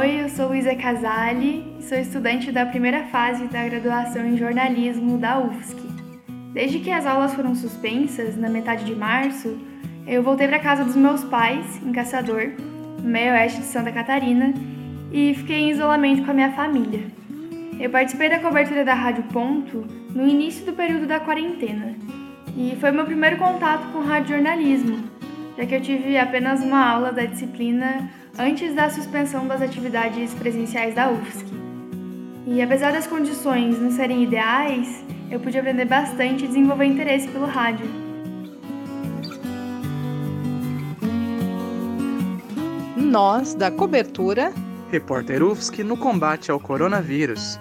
Oi, eu sou Luísa Casali e sou estudante da primeira fase da graduação em jornalismo da UFSC. Desde que as aulas foram suspensas, na metade de março, eu voltei para casa dos meus pais, em Caçador, no meio oeste de Santa Catarina, e fiquei em isolamento com a minha família. Eu participei da cobertura da Rádio Ponto no início do período da quarentena, e foi meu primeiro contato com rádio jornalismo, já que eu tive apenas uma aula da disciplina antes da suspensão das atividades presenciais da UFSC. E apesar das condições não serem ideais, eu pude aprender bastante e desenvolver interesse pelo rádio. Nós, da cobertura, Repórter UFSC no combate ao coronavírus.